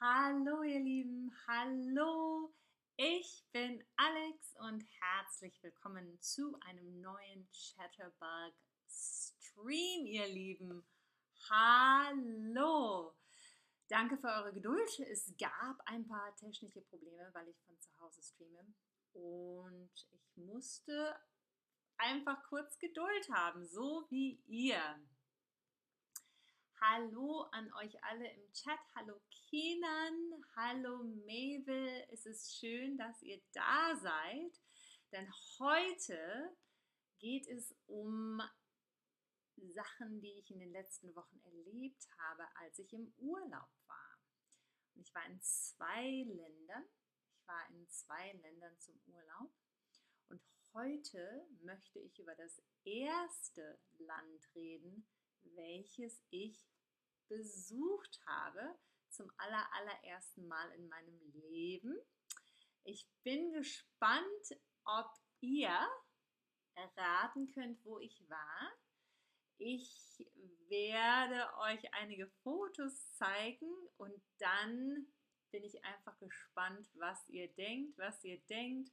Hallo ihr Lieben, hallo, ich bin Alex und herzlich willkommen zu einem neuen Chatterbug Stream, ihr Lieben. Hallo! Danke für eure Geduld. Es gab ein paar technische Probleme, weil ich von zu Hause streame und ich musste einfach kurz Geduld haben, so wie ihr. Hallo an euch alle im Chat. Hallo Kenan. Hallo Mabel. Es ist schön, dass ihr da seid. Denn heute geht es um Sachen, die ich in den letzten Wochen erlebt habe, als ich im Urlaub war. ich war in zwei Ländern. Ich war in zwei Ländern zum Urlaub. Und heute möchte ich über das erste Land reden, welches ich besucht habe, zum aller, allerersten Mal in meinem Leben. Ich bin gespannt, ob ihr erraten könnt, wo ich war. Ich werde euch einige Fotos zeigen und dann bin ich einfach gespannt, was ihr denkt, was ihr denkt.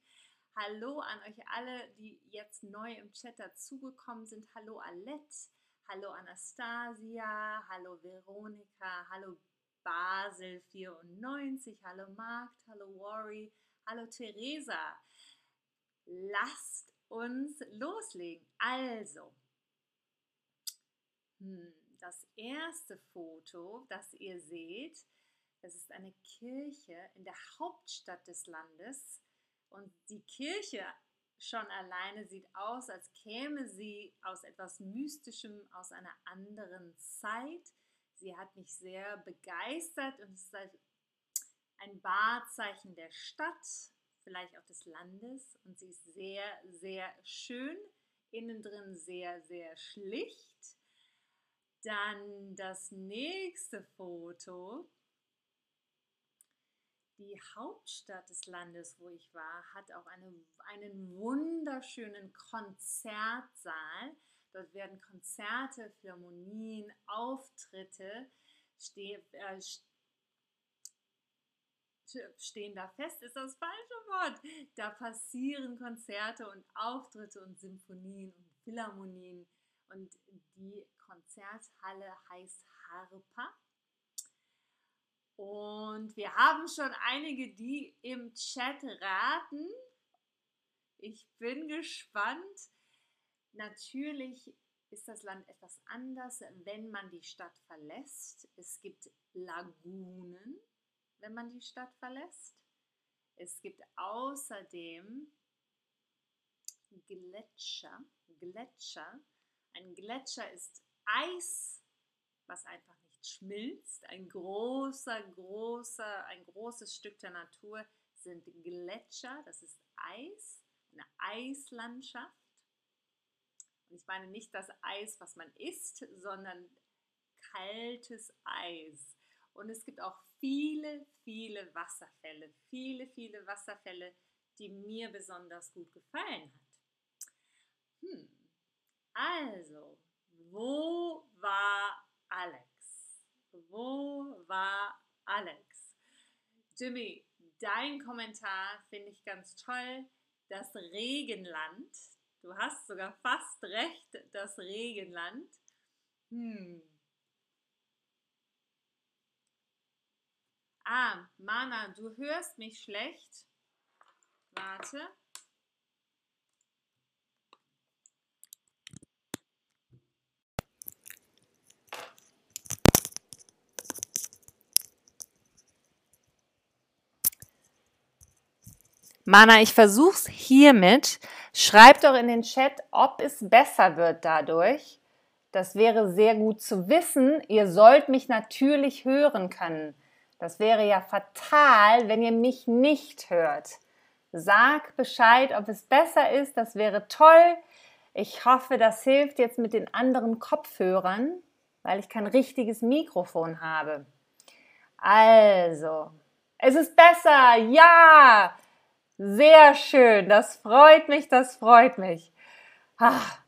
Hallo an euch alle, die jetzt neu im Chat dazugekommen sind. Hallo Alette. Hallo Anastasia, hallo Veronika, hallo Basel 94, hallo Markt, hallo Worry, hallo Theresa. Lasst uns loslegen. Also, hm, das erste Foto, das ihr seht, das ist eine Kirche in der Hauptstadt des Landes. Und die Kirche schon alleine sieht aus, als käme sie aus etwas Mystischem, aus einer anderen Zeit. Sie hat mich sehr begeistert und es ist halt ein Wahrzeichen der Stadt, vielleicht auch des Landes. Und sie ist sehr, sehr schön, innen drin sehr, sehr schlicht. Dann das nächste Foto die Hauptstadt des Landes, wo ich war, hat auch eine, einen wunderschönen Konzertsaal. Dort werden Konzerte, Philharmonien, Auftritte steh, äh, stehen da fest, ist das falsche Wort. Da passieren Konzerte und Auftritte und Symphonien und Philharmonien. Und die Konzerthalle heißt Harpa. Und wir haben schon einige, die im Chat raten. Ich bin gespannt. Natürlich ist das Land etwas anders, wenn man die Stadt verlässt. Es gibt Lagunen, wenn man die Stadt verlässt. Es gibt außerdem Gletscher. Gletscher. Ein Gletscher ist Eis, was einfach schmilzt. Ein großer, großer, ein großes Stück der Natur sind Gletscher, das ist Eis, eine Eislandschaft. Und ich meine nicht das Eis, was man isst, sondern kaltes Eis. Und es gibt auch viele, viele Wasserfälle, viele, viele Wasserfälle, die mir besonders gut gefallen hat. Hm. Also, wo war Alex? Wo war Alex? Jimmy, dein Kommentar finde ich ganz toll. Das Regenland. Du hast sogar fast recht, das Regenland. Hm. Ah, Mana, du hörst mich schlecht. Warte. Mana, ich versuch's hiermit. Schreibt doch in den Chat, ob es besser wird dadurch. Das wäre sehr gut zu wissen. Ihr sollt mich natürlich hören können. Das wäre ja fatal, wenn ihr mich nicht hört. Sag Bescheid, ob es besser ist. Das wäre toll. Ich hoffe, das hilft jetzt mit den anderen Kopfhörern, weil ich kein richtiges Mikrofon habe. Also, es ist besser. Ja! Sehr schön, das freut mich, das freut mich. Ach,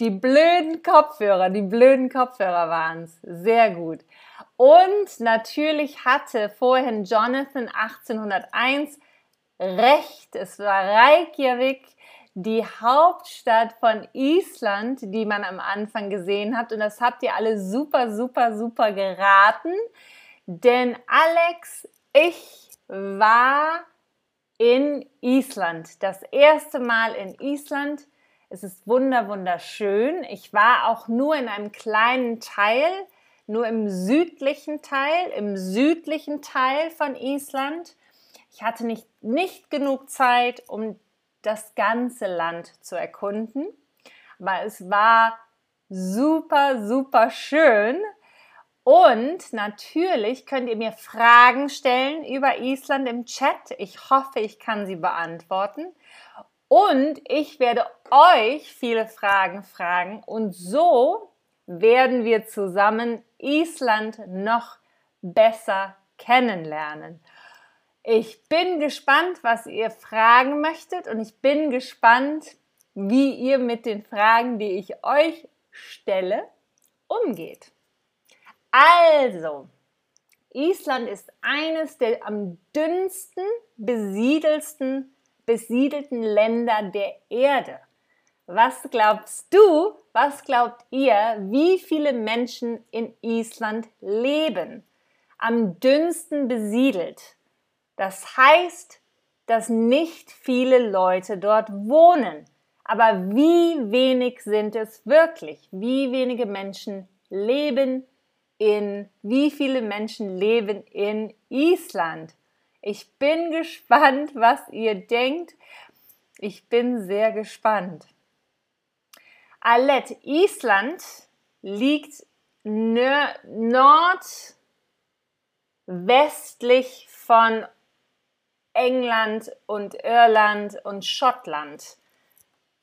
Die blöden Kopfhörer, die blöden Kopfhörer waren es. Sehr gut. Und natürlich hatte vorhin Jonathan 1801 recht. Es war Reykjavik, die Hauptstadt von Island, die man am Anfang gesehen hat. Und das habt ihr alle super, super, super geraten. Denn Alex, ich war in Island. Das erste Mal in Island. Es ist wunder, wunderschön. Ich war auch nur in einem kleinen Teil, nur im südlichen Teil, im südlichen Teil von Island. Ich hatte nicht, nicht genug Zeit, um das ganze Land zu erkunden. Aber es war super, super schön. Und natürlich könnt ihr mir Fragen stellen über Island im Chat. Ich hoffe, ich kann sie beantworten. Und ich werde euch viele Fragen fragen. Und so werden wir zusammen Island noch besser kennenlernen. Ich bin gespannt, was ihr fragen möchtet und ich bin gespannt, wie ihr mit den Fragen, die ich euch stelle, umgeht. Also, Island ist eines der am dünnsten besiedelsten, besiedelten Länder der Erde. Was glaubst du, was glaubt ihr, wie viele Menschen in Island leben? Am dünnsten besiedelt. Das heißt, dass nicht viele Leute dort wohnen. Aber wie wenig sind es wirklich? Wie wenige Menschen leben in, wie viele Menschen leben in Island? Ich bin gespannt, was ihr denkt. Ich bin sehr gespannt. Alet, Island liegt nordwestlich von England und Irland und Schottland.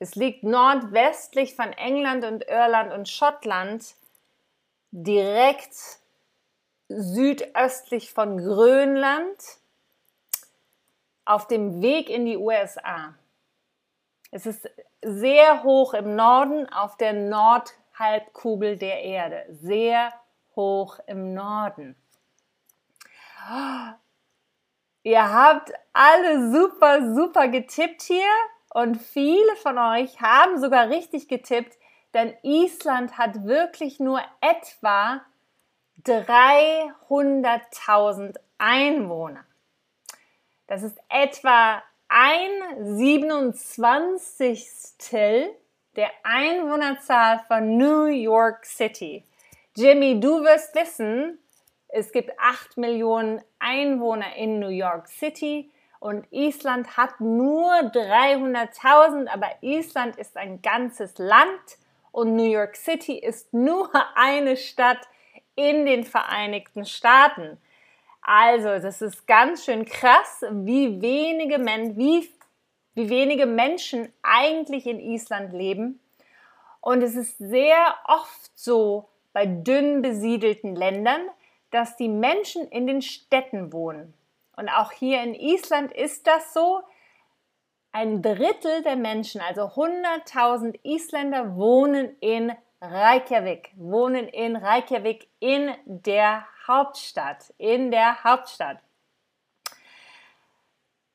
Es liegt nordwestlich von England und Irland und Schottland, direkt südöstlich von Grönland, auf dem Weg in die USA. Es ist sehr hoch im Norden auf der Nordhalbkugel der Erde. Sehr hoch im Norden. Ihr habt alle super, super getippt hier und viele von euch haben sogar richtig getippt, denn Island hat wirklich nur etwa 300.000 Einwohner. Das ist etwa ein 27. der Einwohnerzahl von New York City. Jimmy, du wirst wissen, es gibt 8 Millionen Einwohner in New York City und Island hat nur 300.000, aber Island ist ein ganzes Land und New York City ist nur eine Stadt in den Vereinigten Staaten. Also, das ist ganz schön krass, wie wenige, Men wie, wie wenige Menschen eigentlich in Island leben. Und es ist sehr oft so bei dünn besiedelten Ländern, dass die Menschen in den Städten wohnen. Und auch hier in Island ist das so. Ein Drittel der Menschen, also 100.000 Isländer, wohnen in Reykjavik, wohnen in Reykjavik in der Hauptstadt, in der Hauptstadt.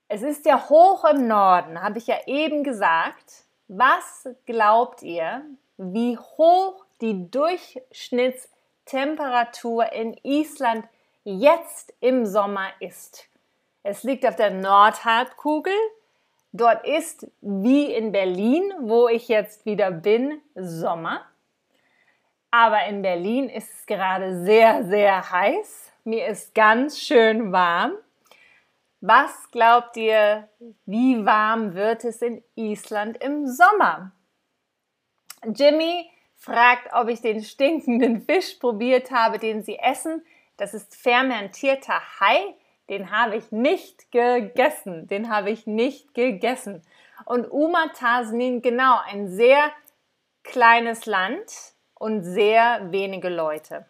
Es ist ja hoch im Norden, habe ich ja eben gesagt. Was glaubt ihr, wie hoch die Durchschnitts Temperatur in Island jetzt im Sommer ist. Es liegt auf der Nordhalbkugel. Dort ist wie in Berlin, wo ich jetzt wieder bin, Sommer. Aber in Berlin ist es gerade sehr, sehr heiß. Mir ist ganz schön warm. Was glaubt ihr, wie warm wird es in Island im Sommer? Jimmy fragt, ob ich den stinkenden Fisch probiert habe, den sie essen. Das ist fermentierter Hai. Den habe ich nicht gegessen. Den habe ich nicht gegessen. Und Uma Tasnin, genau, ein sehr kleines Land und sehr wenige Leute.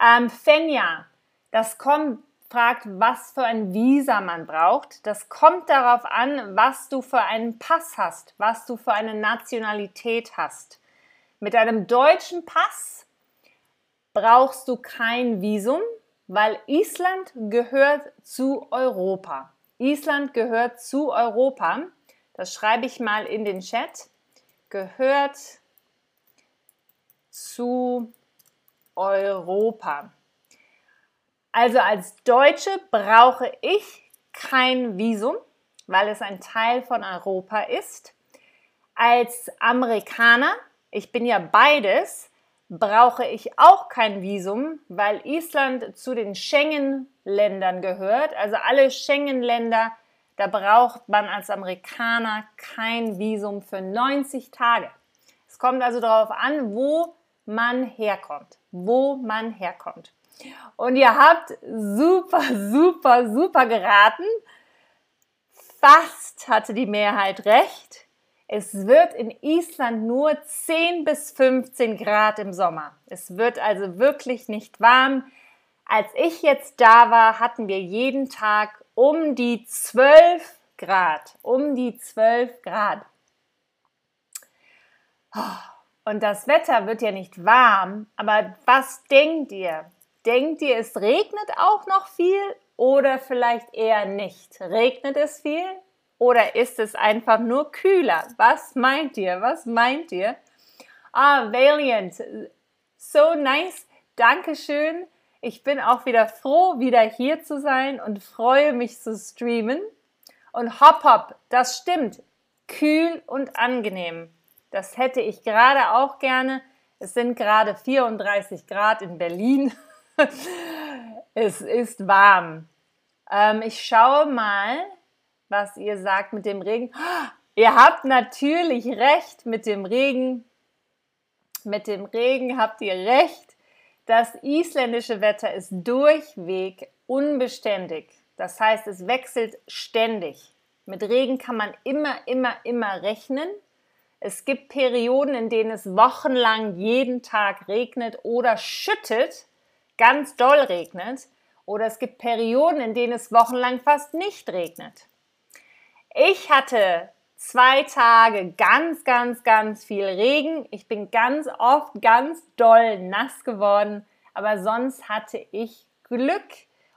Ähm, Fenja, das kommt, fragt, was für ein Visa man braucht. Das kommt darauf an, was du für einen Pass hast, was du für eine Nationalität hast. Mit einem deutschen Pass brauchst du kein Visum, weil Island gehört zu Europa. Island gehört zu Europa. Das schreibe ich mal in den Chat. Gehört zu Europa. Also als Deutsche brauche ich kein Visum, weil es ein Teil von Europa ist. Als Amerikaner, ich bin ja beides, brauche ich auch kein Visum, weil Island zu den Schengen-Ländern gehört. Also alle Schengen-Länder, da braucht man als Amerikaner kein Visum für 90 Tage. Es kommt also darauf an, wo man herkommt. Wo man herkommt. Und ihr habt super, super, super geraten. Fast hatte die Mehrheit recht. Es wird in Island nur 10 bis 15 Grad im Sommer. Es wird also wirklich nicht warm. Als ich jetzt da war, hatten wir jeden Tag um die 12 Grad. Um die 12 Grad. Und das Wetter wird ja nicht warm, aber was denkt ihr? Denkt ihr, es regnet auch noch viel oder vielleicht eher nicht? Regnet es viel oder ist es einfach nur kühler? Was meint ihr? Was meint ihr? Ah, Valiant. So nice. Dankeschön. Ich bin auch wieder froh, wieder hier zu sein und freue mich zu streamen. Und Hop Hop, das stimmt. Kühl und angenehm. Das hätte ich gerade auch gerne. Es sind gerade 34 Grad in Berlin. es ist warm. Ähm, ich schaue mal, was ihr sagt mit dem Regen. Ihr habt natürlich recht mit dem Regen. Mit dem Regen habt ihr recht. Das isländische Wetter ist durchweg unbeständig. Das heißt, es wechselt ständig. Mit Regen kann man immer, immer, immer rechnen. Es gibt Perioden, in denen es wochenlang jeden Tag regnet oder schüttet, ganz doll regnet. Oder es gibt Perioden, in denen es wochenlang fast nicht regnet. Ich hatte zwei Tage ganz, ganz, ganz viel Regen. Ich bin ganz oft ganz doll nass geworden, aber sonst hatte ich Glück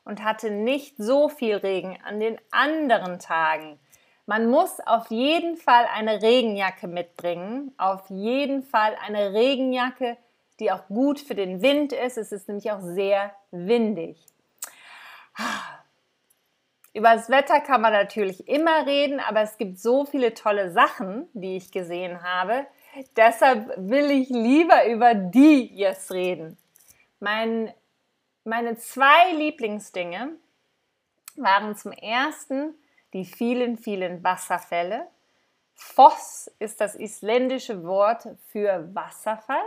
und hatte nicht so viel Regen an den anderen Tagen. Man muss auf jeden Fall eine Regenjacke mitbringen, auf jeden Fall eine Regenjacke, die auch gut für den Wind ist. Es ist nämlich auch sehr windig. Über das Wetter kann man natürlich immer reden, aber es gibt so viele tolle Sachen, die ich gesehen habe. Deshalb will ich lieber über die jetzt reden. Mein, meine zwei Lieblingsdinge waren zum ersten die vielen, vielen Wasserfälle. Foss ist das isländische Wort für Wasserfall.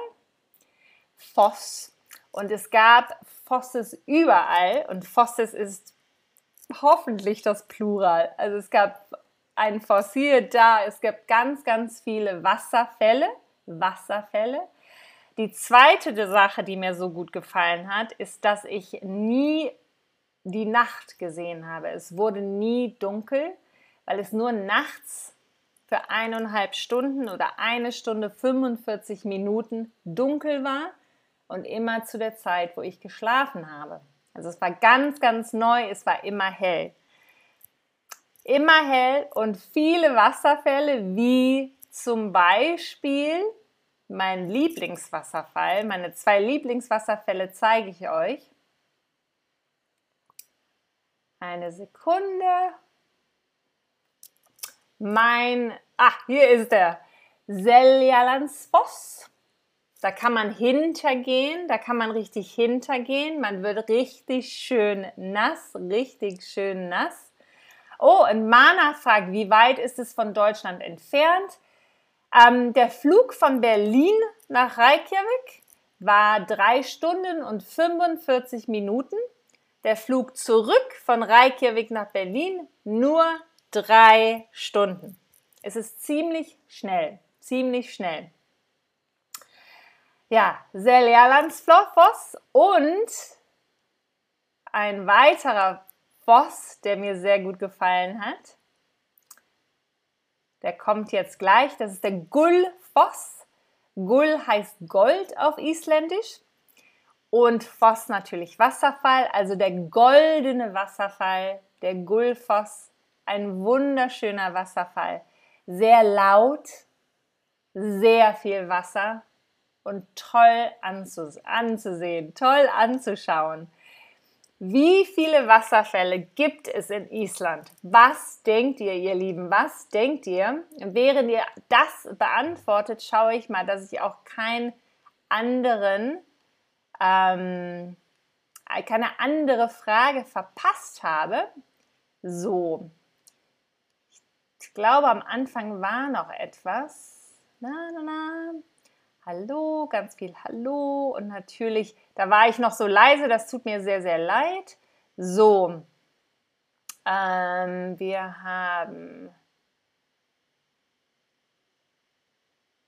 Foss. Und es gab Fosses überall und Fosses ist hoffentlich das Plural. Also es gab ein Fossil da, es gab ganz, ganz viele Wasserfälle. Wasserfälle. Die zweite Sache, die mir so gut gefallen hat, ist, dass ich nie die Nacht gesehen habe. Es wurde nie dunkel, weil es nur nachts für eineinhalb Stunden oder eine Stunde 45 Minuten dunkel war und immer zu der Zeit, wo ich geschlafen habe. Also es war ganz, ganz neu, es war immer hell. Immer hell und viele Wasserfälle, wie zum Beispiel mein Lieblingswasserfall. Meine zwei Lieblingswasserfälle zeige ich euch. Eine Sekunde. Mein, ah, hier ist der Seljalandsfoss. Da kann man hintergehen, da kann man richtig hintergehen. Man wird richtig schön nass, richtig schön nass. Oh, und Mana fragt, wie weit ist es von Deutschland entfernt? Ähm, der Flug von Berlin nach Reykjavik war drei Stunden und 45 Minuten. Der Flug zurück von Reykjavik nach Berlin nur drei Stunden. Es ist ziemlich schnell, ziemlich schnell ja, Seljalandsfoss und ein weiterer Boss, der mir sehr gut gefallen hat. Der kommt jetzt gleich. Das ist der Gullfoss. Gull heißt Gold auf Isländisch und Foss natürlich Wasserfall, also der goldene Wasserfall, der Gullfoss, ein wunderschöner Wasserfall, sehr laut, sehr viel Wasser und toll anzusehen, toll anzuschauen. Wie viele Wasserfälle gibt es in Island? Was denkt ihr, ihr Lieben? Was denkt ihr? Während ihr das beantwortet, schaue ich mal, dass ich auch keinen anderen, ähm, keine andere Frage verpasst habe. So, ich glaube, am Anfang war noch etwas. Na, na, na. Hallo, ganz viel Hallo. Und natürlich, da war ich noch so leise, das tut mir sehr, sehr leid. So, ähm, wir haben.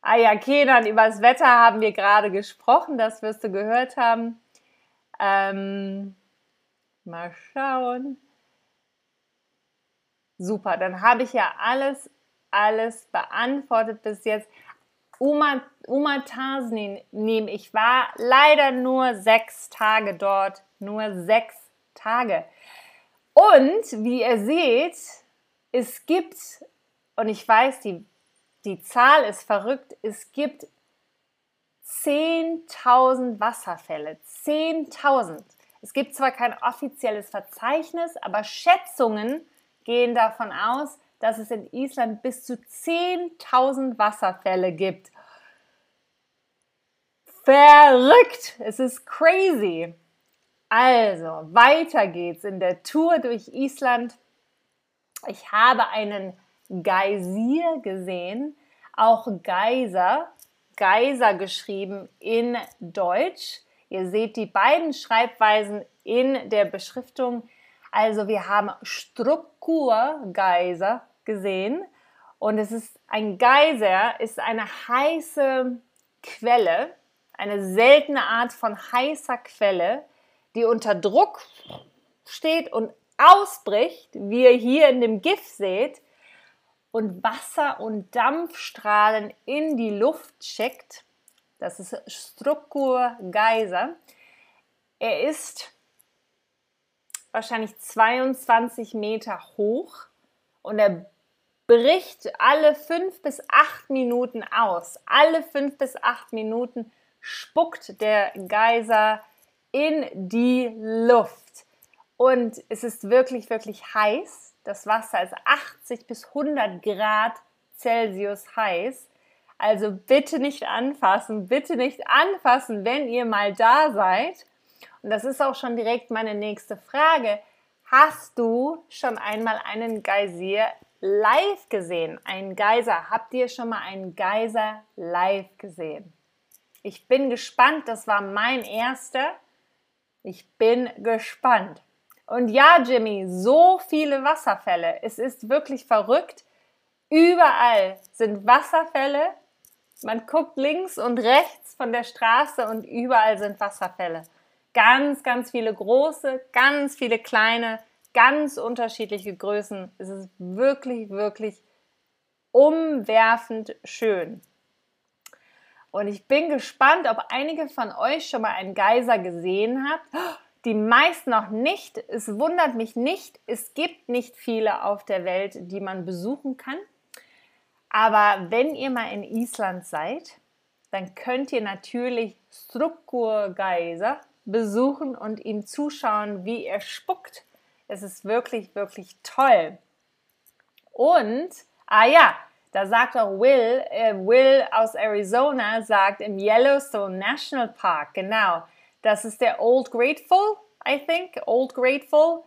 Ah ja, Kenan, über das Wetter haben wir gerade gesprochen, das wirst du gehört haben. Ähm, mal schauen. Super, dann habe ich ja alles, alles beantwortet bis jetzt. Uma, Uma Tasnin nehme ich war leider nur sechs Tage dort. Nur sechs Tage. Und wie ihr seht, es gibt, und ich weiß, die, die Zahl ist verrückt, es gibt 10.000 Wasserfälle. 10.000. Es gibt zwar kein offizielles Verzeichnis, aber Schätzungen gehen davon aus, dass es in Island bis zu 10.000 Wasserfälle gibt. Verrückt! Es ist crazy. Also, weiter geht's in der Tour durch Island. Ich habe einen Geysir gesehen, auch Geyser, Geyser geschrieben in Deutsch. Ihr seht die beiden Schreibweisen in der Beschriftung. Also wir haben Strukturgeiser gesehen und es ist ein Geyser, ist eine heiße Quelle, eine seltene Art von heißer Quelle, die unter Druck steht und ausbricht, wie ihr hier in dem GIF seht, und Wasser und Dampfstrahlen in die Luft schickt. Das ist Strukturgeiser. Er ist wahrscheinlich 22 Meter hoch und er bricht alle fünf bis acht Minuten aus. Alle fünf bis acht Minuten spuckt der Geyser in die Luft. Und es ist wirklich, wirklich heiß. Das Wasser ist 80 bis 100 Grad Celsius heiß. Also bitte nicht anfassen, bitte nicht anfassen, wenn ihr mal da seid. Und das ist auch schon direkt meine nächste Frage. Hast du schon einmal einen Geysir live gesehen? Einen Geyser? Habt ihr schon mal einen Geyser live gesehen? Ich bin gespannt. Das war mein erster. Ich bin gespannt. Und ja, Jimmy, so viele Wasserfälle. Es ist wirklich verrückt. Überall sind Wasserfälle. Man guckt links und rechts von der Straße und überall sind Wasserfälle. Ganz, ganz viele große, ganz viele kleine, ganz unterschiedliche Größen. Es ist wirklich, wirklich umwerfend schön. Und ich bin gespannt, ob einige von euch schon mal einen Geyser gesehen habt. Die meisten noch nicht. Es wundert mich nicht. Es gibt nicht viele auf der Welt, die man besuchen kann. Aber wenn ihr mal in Island seid, dann könnt ihr natürlich Strukkur Geyser besuchen und ihm zuschauen, wie er spuckt. Es ist wirklich, wirklich toll. Und, ah ja, da sagt auch Will, äh, Will aus Arizona sagt im Yellowstone National Park, genau, das ist der Old Grateful, I think, Old Grateful,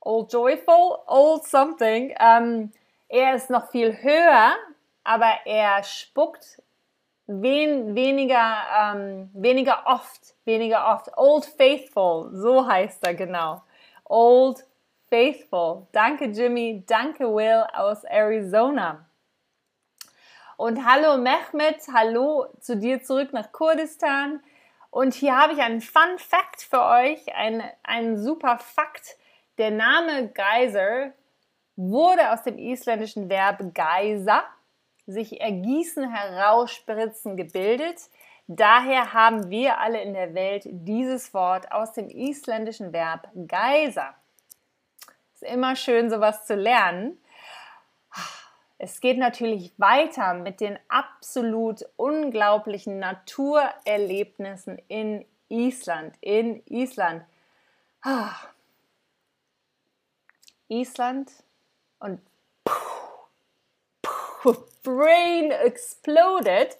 Old Joyful, Old Something. Ähm, er ist noch viel höher, aber er spuckt wen, weniger, ähm, weniger oft, weniger oft. Old Faithful, so heißt er genau. Old Faithful. Danke Jimmy, danke Will aus Arizona. Und hallo Mehmet, hallo zu dir zurück nach Kurdistan. Und hier habe ich einen Fun Fact für euch, einen, einen super Fakt. Der Name Geyser wurde aus dem isländischen Verb Geyser sich ergießen, herausspritzen gebildet. Daher haben wir alle in der Welt dieses Wort aus dem isländischen Verb Geiser. Ist immer schön, sowas zu lernen. Es geht natürlich weiter mit den absolut unglaublichen Naturerlebnissen in Island. In Island. Island und Brain exploded.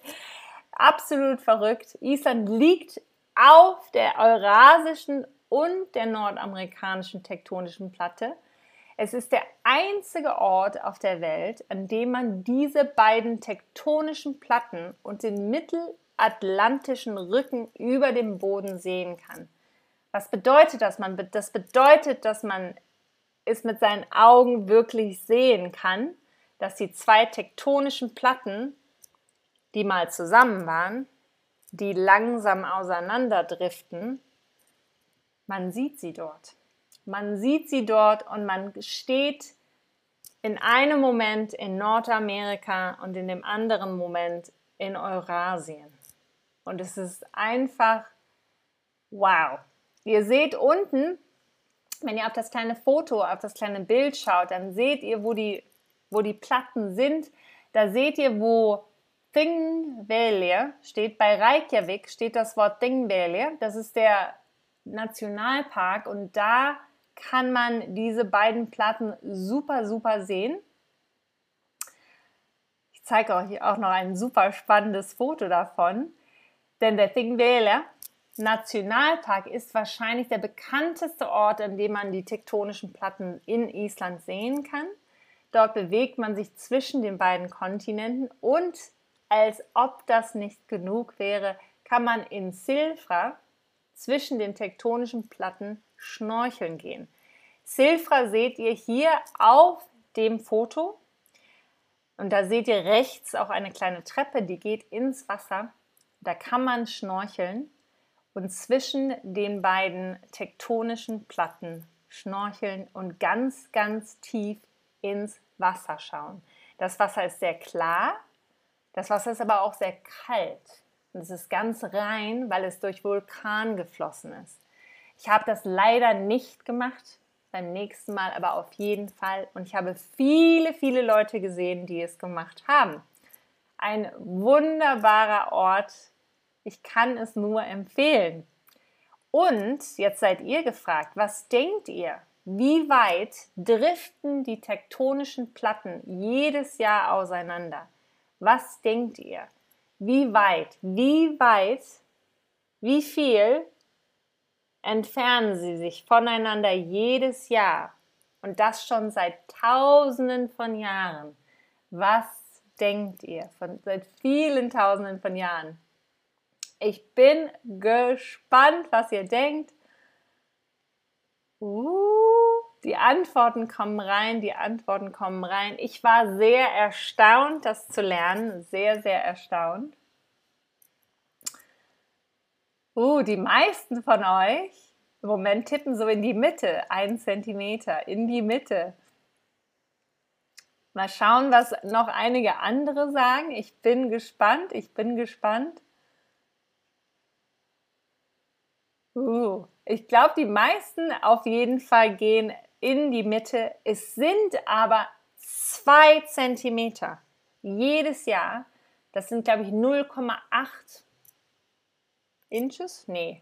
Absolut verrückt. Island liegt auf der eurasischen und der nordamerikanischen tektonischen Platte. Es ist der einzige Ort auf der Welt, an dem man diese beiden tektonischen Platten und den mittelatlantischen Rücken über dem Boden sehen kann. Was bedeutet das? Man, das bedeutet, dass man es mit seinen Augen wirklich sehen kann, dass die zwei tektonischen Platten, die mal zusammen waren, die langsam auseinanderdriften, man sieht sie dort. Man sieht sie dort und man steht in einem Moment in Nordamerika und in dem anderen Moment in Eurasien. Und es ist einfach wow. Ihr seht unten, wenn ihr auf das kleine Foto, auf das kleine Bild schaut, dann seht ihr, wo die, wo die Platten sind. Da seht ihr, wo Thingvellir steht. Bei Reykjavik steht das Wort Thingvellir. Das ist der Nationalpark und da kann man diese beiden Platten super, super sehen. Ich zeige euch auch noch ein super spannendes Foto davon. Denn der Thingvellir Nationalpark ist wahrscheinlich der bekannteste Ort, an dem man die tektonischen Platten in Island sehen kann. Dort bewegt man sich zwischen den beiden Kontinenten und als ob das nicht genug wäre, kann man in Silfra zwischen den tektonischen Platten schnorcheln gehen. Silfra seht ihr hier auf dem Foto und da seht ihr rechts auch eine kleine Treppe, die geht ins Wasser. Da kann man schnorcheln und zwischen den beiden tektonischen Platten schnorcheln und ganz, ganz tief ins Wasser schauen. Das Wasser ist sehr klar, das Wasser ist aber auch sehr kalt. Und es ist ganz rein, weil es durch Vulkan geflossen ist. Ich habe das leider nicht gemacht, beim nächsten Mal aber auf jeden Fall. Und ich habe viele, viele Leute gesehen, die es gemacht haben. Ein wunderbarer Ort, ich kann es nur empfehlen. Und jetzt seid ihr gefragt, was denkt ihr? Wie weit driften die tektonischen Platten jedes Jahr auseinander? Was denkt ihr? Wie weit, wie weit, wie viel entfernen sie sich voneinander jedes Jahr? Und das schon seit Tausenden von Jahren. Was denkt ihr? Von, seit vielen Tausenden von Jahren. Ich bin gespannt, was ihr denkt. Uh, die Antworten kommen rein, die Antworten kommen rein. Ich war sehr erstaunt, das zu lernen. Sehr, sehr erstaunt. Uh, die meisten von euch im Moment tippen so in die Mitte, ein Zentimeter, in die Mitte. Mal schauen, was noch einige andere sagen. Ich bin gespannt, ich bin gespannt. Uh, ich glaube, die meisten auf jeden Fall gehen in die Mitte. Es sind aber zwei Zentimeter jedes Jahr. Das sind, glaube ich, 0,8 Inches? Nee.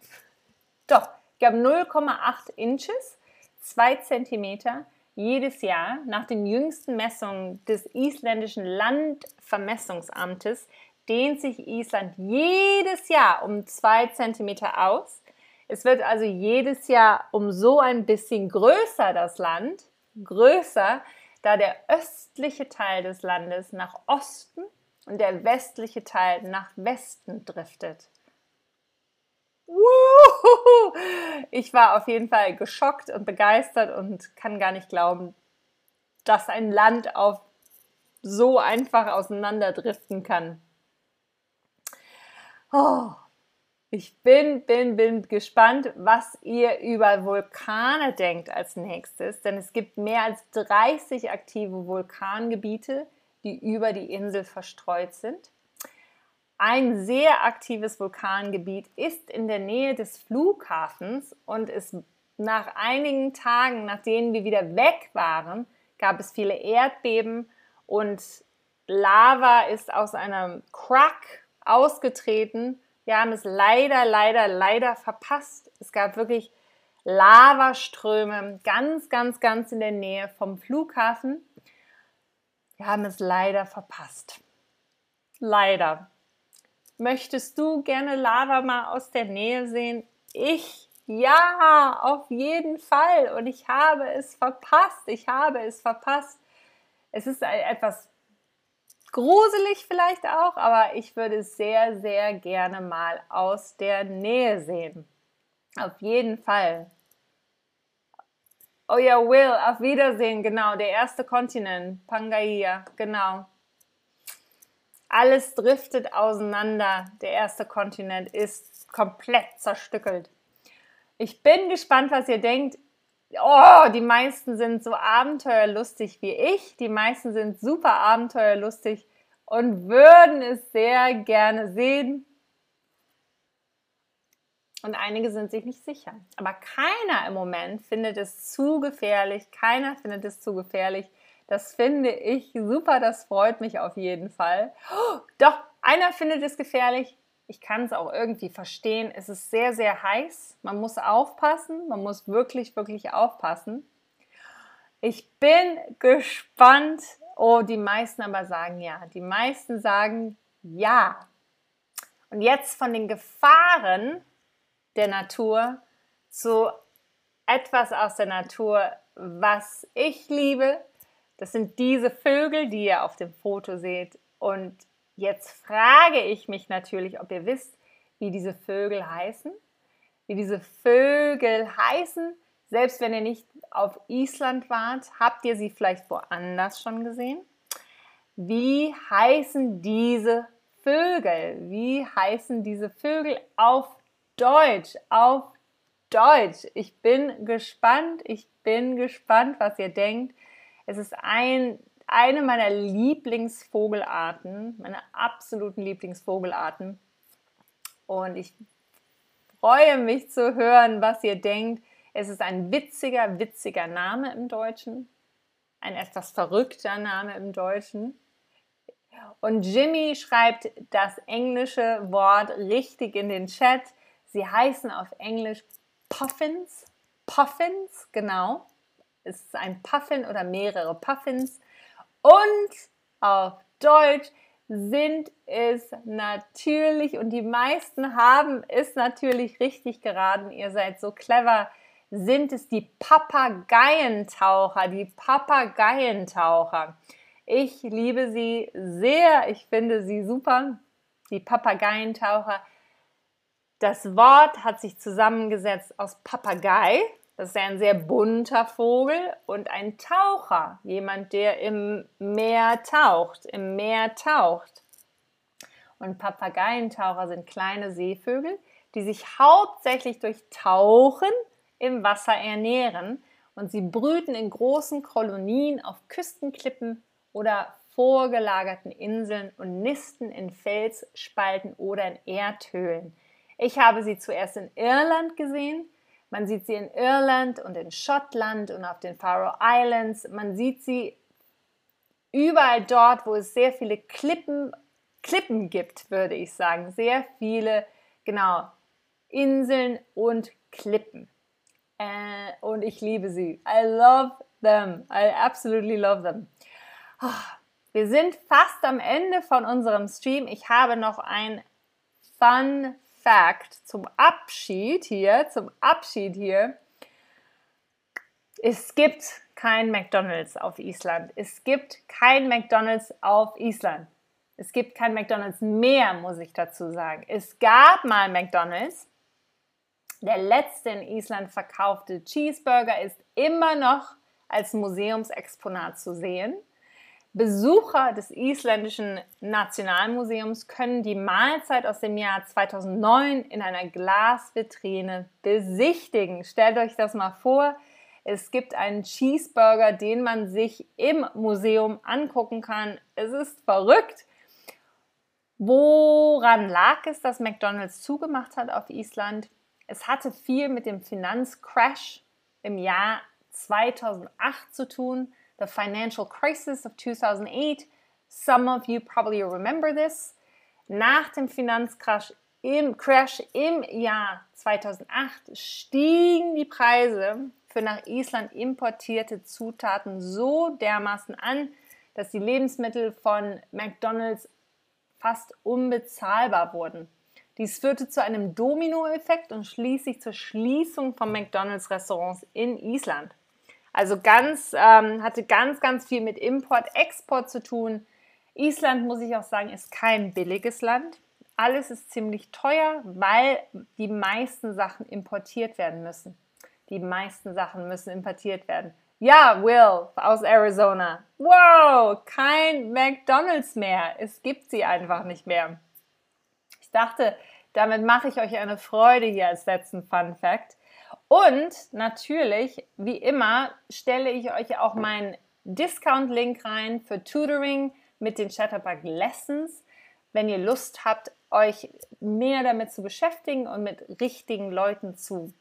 Doch, ich glaube 0,8 Inches, zwei Zentimeter jedes Jahr nach den jüngsten Messungen des isländischen Landvermessungsamtes dehnt sich Island jedes Jahr um zwei Zentimeter aus. Es wird also jedes Jahr um so ein bisschen größer das Land, größer, da der östliche Teil des Landes nach Osten und der westliche Teil nach Westen driftet. Ich war auf jeden Fall geschockt und begeistert und kann gar nicht glauben, dass ein Land auf so einfach auseinanderdriften kann. Oh, ich bin, bin, bin gespannt, was ihr über Vulkane denkt als nächstes, denn es gibt mehr als 30 aktive Vulkangebiete die über die Insel verstreut sind. Ein sehr aktives Vulkangebiet ist in der Nähe des Flughafens und ist nach einigen Tagen, nachdem wir wieder weg waren, gab es viele Erdbeben und Lava ist aus einem Crack ausgetreten. Wir haben es leider, leider, leider verpasst. Es gab wirklich Lavaströme ganz, ganz, ganz in der Nähe vom Flughafen. Wir haben es leider verpasst. Leider. Möchtest du gerne Lava mal aus der Nähe sehen? Ich ja, auf jeden Fall. Und ich habe es verpasst. Ich habe es verpasst. Es ist etwas gruselig vielleicht auch, aber ich würde sehr, sehr gerne mal aus der Nähe sehen. Auf jeden Fall. Oh ja, Will, auf Wiedersehen, genau, der erste Kontinent, Pangaea, genau. Alles driftet auseinander. Der erste Kontinent ist komplett zerstückelt. Ich bin gespannt, was ihr denkt. Oh, die meisten sind so abenteuerlustig wie ich. Die meisten sind super abenteuerlustig und würden es sehr gerne sehen. Und einige sind sich nicht sicher. Aber keiner im Moment findet es zu gefährlich. Keiner findet es zu gefährlich. Das finde ich super, das freut mich auf jeden Fall. Oh, doch, einer findet es gefährlich. Ich kann es auch irgendwie verstehen. Es ist sehr, sehr heiß. Man muss aufpassen. Man muss wirklich, wirklich aufpassen. Ich bin gespannt. Oh, die meisten aber sagen ja. Die meisten sagen ja. Und jetzt von den Gefahren der Natur zu etwas aus der Natur, was ich liebe, das sind diese Vögel, die ihr auf dem Foto seht. Und jetzt frage ich mich natürlich, ob ihr wisst, wie diese Vögel heißen. Wie diese Vögel heißen. Selbst wenn ihr nicht auf Island wart, habt ihr sie vielleicht woanders schon gesehen. Wie heißen diese Vögel? Wie heißen diese Vögel auf Deutsch? Auf Deutsch. Ich bin gespannt. Ich bin gespannt, was ihr denkt. Es ist ein, eine meiner Lieblingsvogelarten, meine absoluten Lieblingsvogelarten. Und ich freue mich zu hören, was ihr denkt. Es ist ein witziger, witziger Name im Deutschen. Ein etwas verrückter Name im Deutschen. Und Jimmy schreibt das englische Wort richtig in den Chat. Sie heißen auf Englisch Puffins. Puffins, genau ist ein Puffin oder mehrere Puffins. Und auf Deutsch sind es natürlich, und die meisten haben es natürlich richtig geraten, ihr seid so clever, sind es die Papageientaucher, die Papageientaucher. Ich liebe sie sehr, ich finde sie super, die Papageientaucher. Das Wort hat sich zusammengesetzt aus Papagei, das ist ein sehr bunter Vogel und ein Taucher, jemand, der im Meer taucht, im Meer taucht. Und Papageientaucher sind kleine Seevögel, die sich hauptsächlich durch Tauchen im Wasser ernähren und sie brüten in großen Kolonien auf Küstenklippen oder vorgelagerten Inseln und nisten in Felsspalten oder in Erdhöhlen. Ich habe sie zuerst in Irland gesehen man sieht sie in Irland und in Schottland und auf den Faroe Islands. Man sieht sie überall dort, wo es sehr viele Klippen, Klippen gibt, würde ich sagen. Sehr viele, genau, Inseln und Klippen. Äh, und ich liebe sie. I love them. I absolutely love them. Oh, wir sind fast am Ende von unserem Stream. Ich habe noch ein Fun Fact zum Abschied hier, zum Abschied hier. Es gibt kein McDonald's auf Island. Es gibt kein McDonald's auf Island. Es gibt kein McDonald's mehr, muss ich dazu sagen. Es gab mal McDonald's. Der letzte in Island verkaufte Cheeseburger ist immer noch als Museumsexponat zu sehen. Besucher des isländischen Nationalmuseums können die Mahlzeit aus dem Jahr 2009 in einer Glasvitrine besichtigen. Stellt euch das mal vor, Es gibt einen Cheeseburger, den man sich im Museum angucken kann. Es ist verrückt. Woran lag es, dass McDonald's zugemacht hat auf Island? Es hatte viel mit dem Finanzcrash im Jahr 2008 zu tun, the financial crisis of 2008. Some of you probably remember this. Nach dem Finanzcrash im Crash im Jahr 2008 stiegen die Preise für nach Island importierte Zutaten so dermaßen an, dass die Lebensmittel von McDonald's fast unbezahlbar wurden. Dies führte zu einem Dominoeffekt und schließlich zur Schließung von McDonald's Restaurants in Island. Also ganz, ähm, hatte ganz, ganz viel mit Import, Export zu tun. Island, muss ich auch sagen, ist kein billiges Land. Alles ist ziemlich teuer, weil die meisten Sachen importiert werden müssen. Die meisten Sachen müssen importiert werden. Ja, Will aus Arizona. Wow, kein McDonald's mehr. Es gibt sie einfach nicht mehr. Ich dachte, damit mache ich euch eine Freude hier als letzten Fun Fact. Und natürlich, wie immer, stelle ich euch auch meinen Discount-Link rein für Tutoring mit den Chatterbug Lessons. Wenn ihr Lust habt, euch mehr damit zu beschäftigen und mit richtigen Leuten zu,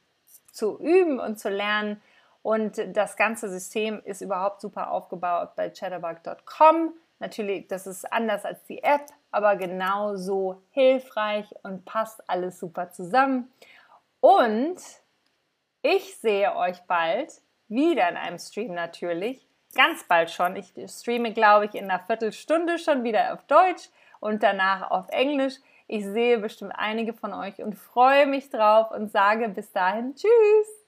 zu üben und zu lernen. Und das ganze System ist überhaupt super aufgebaut bei chatterbug.com. Natürlich, das ist anders als die App, aber genauso hilfreich und passt alles super zusammen. Und ich sehe euch bald wieder in einem Stream natürlich. Ganz bald schon. Ich streame, glaube ich, in einer Viertelstunde schon wieder auf Deutsch und danach auf Englisch. Ich sehe bestimmt einige von euch und freue mich drauf und sage bis dahin Tschüss.